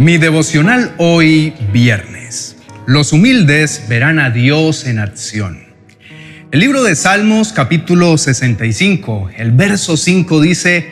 Mi devocional hoy viernes. Los humildes verán a Dios en acción. El libro de Salmos capítulo 65, el verso 5 dice,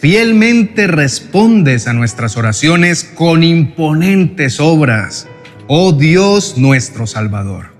Fielmente respondes a nuestras oraciones con imponentes obras, oh Dios nuestro Salvador.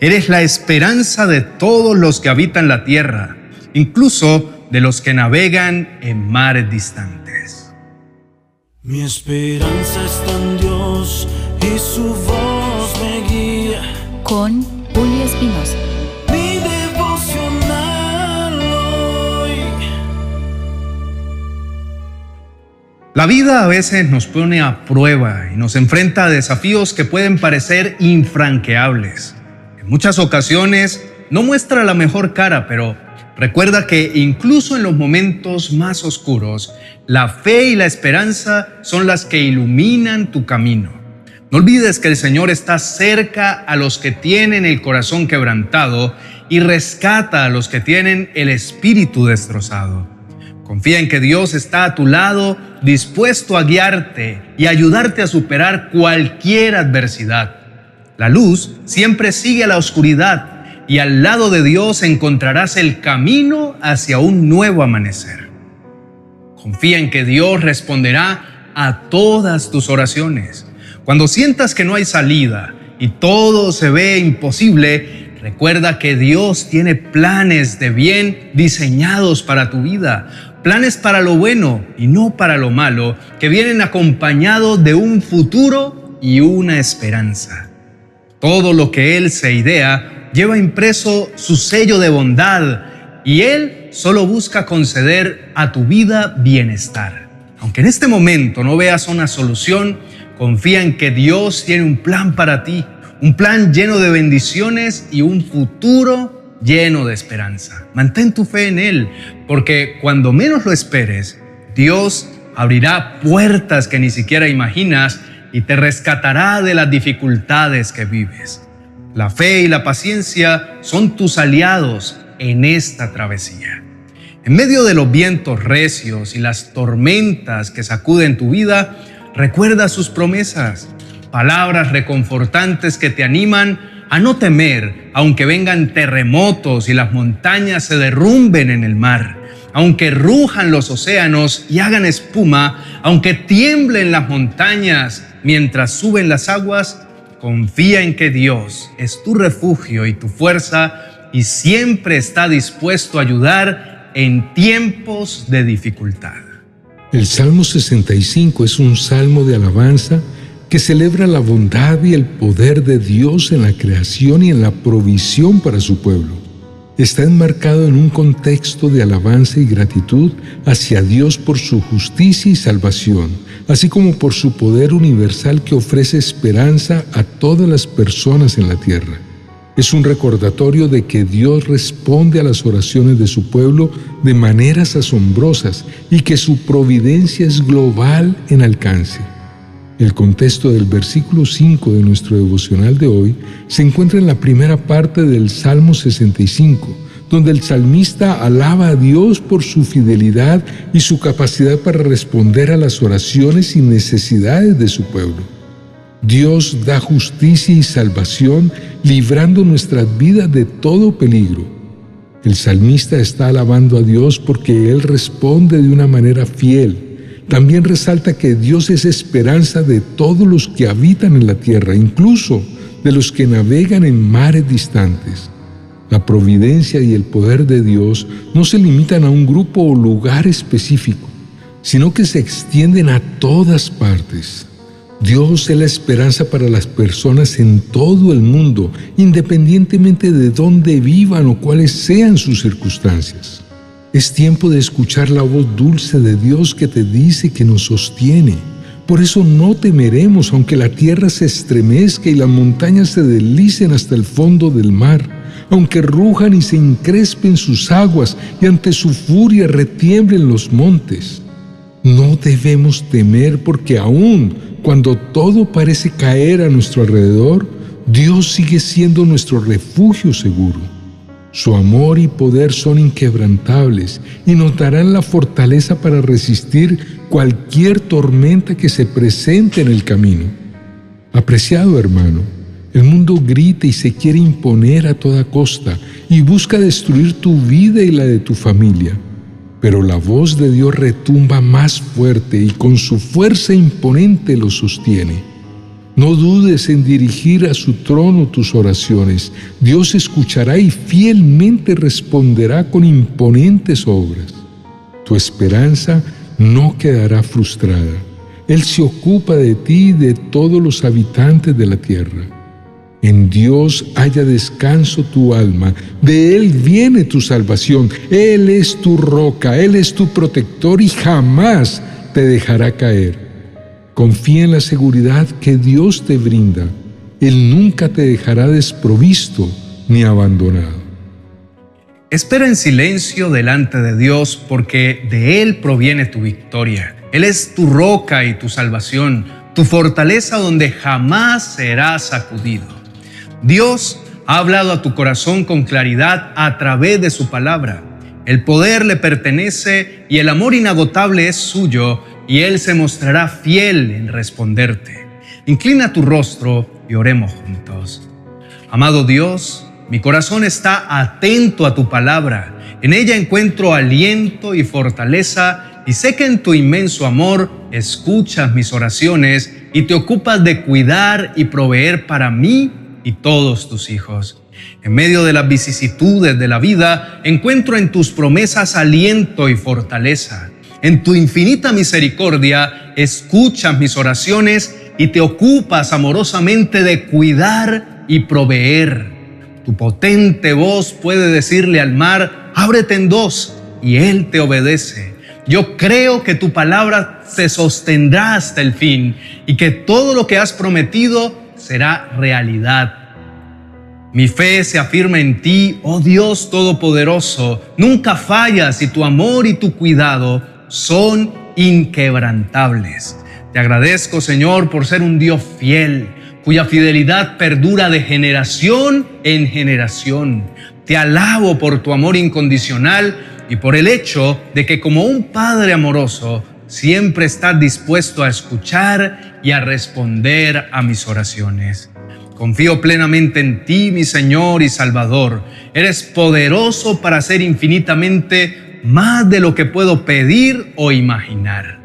Eres la esperanza de todos los que habitan la tierra, incluso de los que navegan en mares distantes. Mi esperanza está en Dios y su voz me guía. Con Julio Espinosa. Mi devocional hoy. La vida a veces nos pone a prueba y nos enfrenta a desafíos que pueden parecer infranqueables. En muchas ocasiones no muestra la mejor cara, pero Recuerda que incluso en los momentos más oscuros, la fe y la esperanza son las que iluminan tu camino. No olvides que el Señor está cerca a los que tienen el corazón quebrantado y rescata a los que tienen el espíritu destrozado. Confía en que Dios está a tu lado, dispuesto a guiarte y ayudarte a superar cualquier adversidad. La luz siempre sigue a la oscuridad y al lado de Dios encontrarás el camino hacia un nuevo amanecer. Confía en que Dios responderá a todas tus oraciones. Cuando sientas que no hay salida y todo se ve imposible, recuerda que Dios tiene planes de bien diseñados para tu vida, planes para lo bueno y no para lo malo, que vienen acompañados de un futuro y una esperanza. Todo lo que Él se idea lleva impreso su sello de bondad y Él solo busca conceder a tu vida bienestar. Aunque en este momento no veas una solución, confía en que Dios tiene un plan para ti, un plan lleno de bendiciones y un futuro lleno de esperanza. Mantén tu fe en Él, porque cuando menos lo esperes, Dios abrirá puertas que ni siquiera imaginas y te rescatará de las dificultades que vives. La fe y la paciencia son tus aliados en esta travesía. En medio de los vientos recios y las tormentas que sacuden tu vida, recuerda sus promesas, palabras reconfortantes que te animan a no temer, aunque vengan terremotos y las montañas se derrumben en el mar, aunque rujan los océanos y hagan espuma, aunque tiemblen las montañas mientras suben las aguas, Confía en que Dios es tu refugio y tu fuerza y siempre está dispuesto a ayudar en tiempos de dificultad. El Salmo 65 es un salmo de alabanza que celebra la bondad y el poder de Dios en la creación y en la provisión para su pueblo. Está enmarcado en un contexto de alabanza y gratitud hacia Dios por su justicia y salvación así como por su poder universal que ofrece esperanza a todas las personas en la tierra. Es un recordatorio de que Dios responde a las oraciones de su pueblo de maneras asombrosas y que su providencia es global en alcance. El contexto del versículo 5 de nuestro devocional de hoy se encuentra en la primera parte del Salmo 65, donde el salmista alaba a Dios por su fidelidad y su capacidad para responder a las oraciones y necesidades de su pueblo. Dios da justicia y salvación, librando nuestras vidas de todo peligro. El salmista está alabando a Dios porque Él responde de una manera fiel. También resalta que Dios es esperanza de todos los que habitan en la tierra, incluso de los que navegan en mares distantes. La providencia y el poder de Dios no se limitan a un grupo o lugar específico, sino que se extienden a todas partes. Dios es la esperanza para las personas en todo el mundo, independientemente de dónde vivan o cuáles sean sus circunstancias. Es tiempo de escuchar la voz dulce de Dios que te dice que nos sostiene. Por eso no temeremos aunque la tierra se estremezca y las montañas se deslicen hasta el fondo del mar aunque rujan y se increspen sus aguas y ante su furia retiemblen los montes. No debemos temer porque aún cuando todo parece caer a nuestro alrededor, Dios sigue siendo nuestro refugio seguro. Su amor y poder son inquebrantables y nos darán la fortaleza para resistir cualquier tormenta que se presente en el camino. Apreciado hermano, el mundo grita y se quiere imponer a toda costa y busca destruir tu vida y la de tu familia. Pero la voz de Dios retumba más fuerte y con su fuerza imponente lo sostiene. No dudes en dirigir a su trono tus oraciones. Dios escuchará y fielmente responderá con imponentes obras. Tu esperanza no quedará frustrada. Él se ocupa de ti y de todos los habitantes de la tierra. En Dios haya descanso tu alma, de Él viene tu salvación, Él es tu roca, Él es tu protector y jamás te dejará caer. Confía en la seguridad que Dios te brinda, Él nunca te dejará desprovisto ni abandonado. Espera en silencio delante de Dios porque de Él proviene tu victoria. Él es tu roca y tu salvación, tu fortaleza donde jamás serás sacudido. Dios ha hablado a tu corazón con claridad a través de su palabra. El poder le pertenece y el amor inagotable es suyo y Él se mostrará fiel en responderte. Inclina tu rostro y oremos juntos. Amado Dios, mi corazón está atento a tu palabra. En ella encuentro aliento y fortaleza y sé que en tu inmenso amor escuchas mis oraciones y te ocupas de cuidar y proveer para mí y todos tus hijos. En medio de las vicisitudes de la vida, encuentro en tus promesas aliento y fortaleza. En tu infinita misericordia, escuchas mis oraciones y te ocupas amorosamente de cuidar y proveer. Tu potente voz puede decirle al mar, ábrete en dos, y él te obedece. Yo creo que tu palabra se sostendrá hasta el fin y que todo lo que has prometido será realidad. Mi fe se afirma en ti, oh Dios Todopoderoso. Nunca fallas y tu amor y tu cuidado son inquebrantables. Te agradezco, Señor, por ser un Dios fiel cuya fidelidad perdura de generación en generación. Te alabo por tu amor incondicional y por el hecho de que como un Padre amoroso, siempre estás dispuesto a escuchar y a responder a mis oraciones. Confío plenamente en ti, mi Señor y Salvador. Eres poderoso para hacer infinitamente más de lo que puedo pedir o imaginar.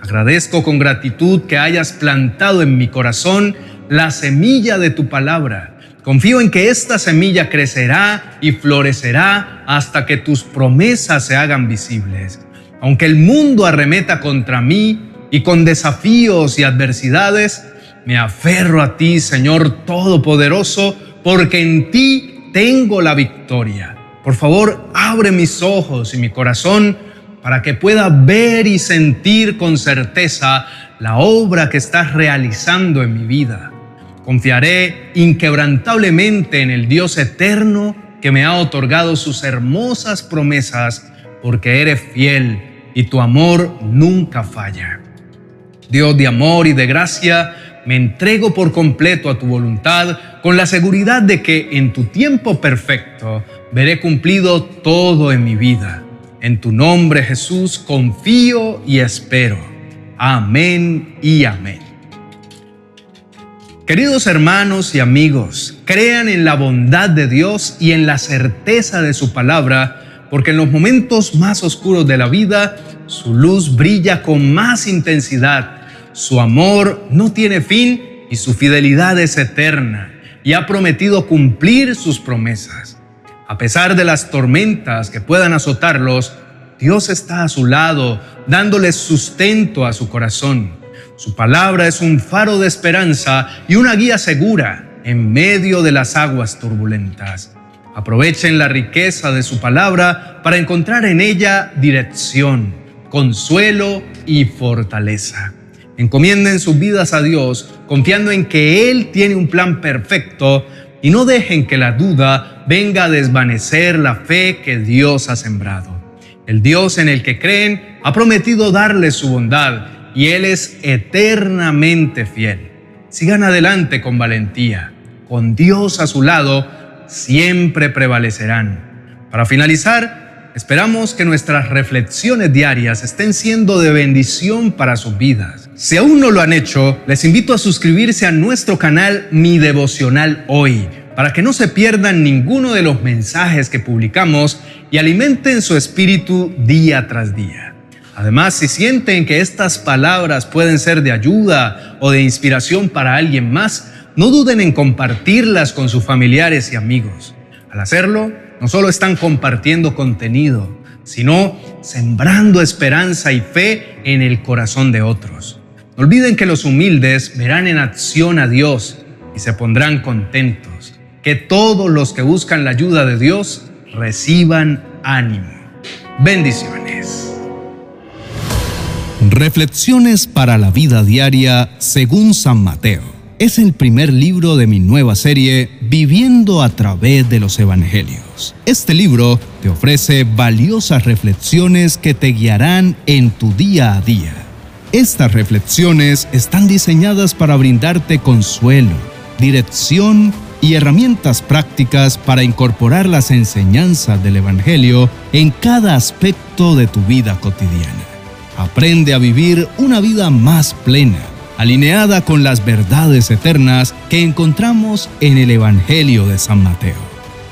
Agradezco con gratitud que hayas plantado en mi corazón la semilla de tu palabra. Confío en que esta semilla crecerá y florecerá hasta que tus promesas se hagan visibles. Aunque el mundo arremeta contra mí y con desafíos y adversidades, me aferro a ti, Señor Todopoderoso, porque en ti tengo la victoria. Por favor, abre mis ojos y mi corazón para que pueda ver y sentir con certeza la obra que estás realizando en mi vida. Confiaré inquebrantablemente en el Dios eterno que me ha otorgado sus hermosas promesas, porque eres fiel y tu amor nunca falla. Dios de amor y de gracia, me entrego por completo a tu voluntad con la seguridad de que en tu tiempo perfecto veré cumplido todo en mi vida. En tu nombre Jesús confío y espero. Amén y amén. Queridos hermanos y amigos, crean en la bondad de Dios y en la certeza de su palabra, porque en los momentos más oscuros de la vida, su luz brilla con más intensidad, su amor no tiene fin y su fidelidad es eterna, y ha prometido cumplir sus promesas. A pesar de las tormentas que puedan azotarlos, Dios está a su lado, dándoles sustento a su corazón. Su palabra es un faro de esperanza y una guía segura en medio de las aguas turbulentas. Aprovechen la riqueza de su palabra para encontrar en ella dirección, consuelo y fortaleza. Encomienden sus vidas a Dios confiando en que Él tiene un plan perfecto y no dejen que la duda venga a desvanecer la fe que Dios ha sembrado. El Dios en el que creen ha prometido darles su bondad y Él es eternamente fiel. Sigan adelante con valentía. Con Dios a su lado, siempre prevalecerán. Para finalizar, esperamos que nuestras reflexiones diarias estén siendo de bendición para sus vidas. Si aún no lo han hecho, les invito a suscribirse a nuestro canal Mi Devocional Hoy, para que no se pierdan ninguno de los mensajes que publicamos y alimenten su espíritu día tras día. Además, si sienten que estas palabras pueden ser de ayuda o de inspiración para alguien más, no duden en compartirlas con sus familiares y amigos. Al hacerlo, no solo están compartiendo contenido, sino sembrando esperanza y fe en el corazón de otros. No olviden que los humildes verán en acción a Dios y se pondrán contentos. Que todos los que buscan la ayuda de Dios reciban ánimo. Bendiciones. Reflexiones para la vida diaria según San Mateo. Es el primer libro de mi nueva serie Viviendo a través de los Evangelios. Este libro te ofrece valiosas reflexiones que te guiarán en tu día a día. Estas reflexiones están diseñadas para brindarte consuelo, dirección y herramientas prácticas para incorporar las enseñanzas del Evangelio en cada aspecto de tu vida cotidiana. Aprende a vivir una vida más plena, alineada con las verdades eternas que encontramos en el Evangelio de San Mateo.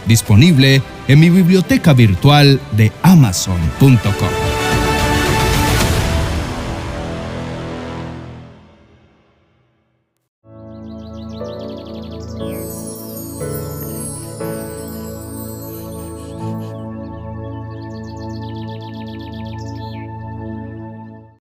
Disponible en mi biblioteca virtual de amazon.com.